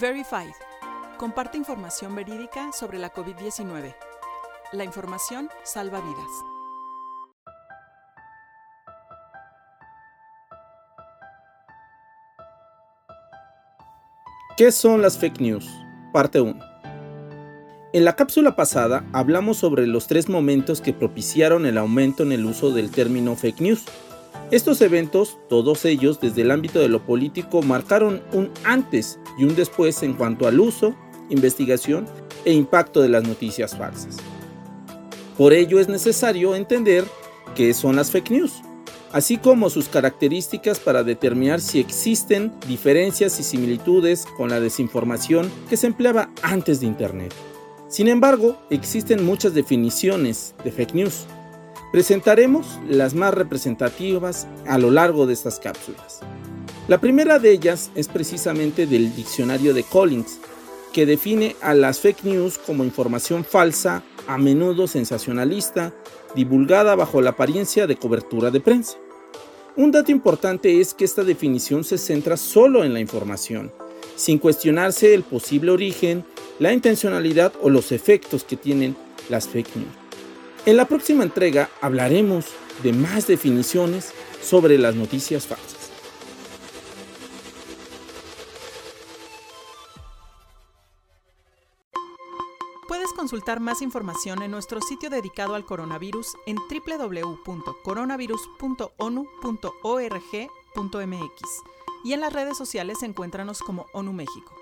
Verified. Comparte información verídica sobre la COVID-19. La información salva vidas. ¿Qué son las fake news? Parte 1. En la cápsula pasada hablamos sobre los tres momentos que propiciaron el aumento en el uso del término fake news. Estos eventos, todos ellos desde el ámbito de lo político, marcaron un antes y un después en cuanto al uso, investigación e impacto de las noticias falsas. Por ello es necesario entender qué son las fake news, así como sus características para determinar si existen diferencias y similitudes con la desinformación que se empleaba antes de Internet. Sin embargo, existen muchas definiciones de fake news. Presentaremos las más representativas a lo largo de estas cápsulas. La primera de ellas es precisamente del diccionario de Collins, que define a las fake news como información falsa, a menudo sensacionalista, divulgada bajo la apariencia de cobertura de prensa. Un dato importante es que esta definición se centra solo en la información, sin cuestionarse el posible origen, la intencionalidad o los efectos que tienen las fake news. En la próxima entrega hablaremos de más definiciones sobre las noticias falsas. Puedes consultar más información en nuestro sitio dedicado al coronavirus en www.coronavirus.onu.org.mx y en las redes sociales encuéntranos como ONU México.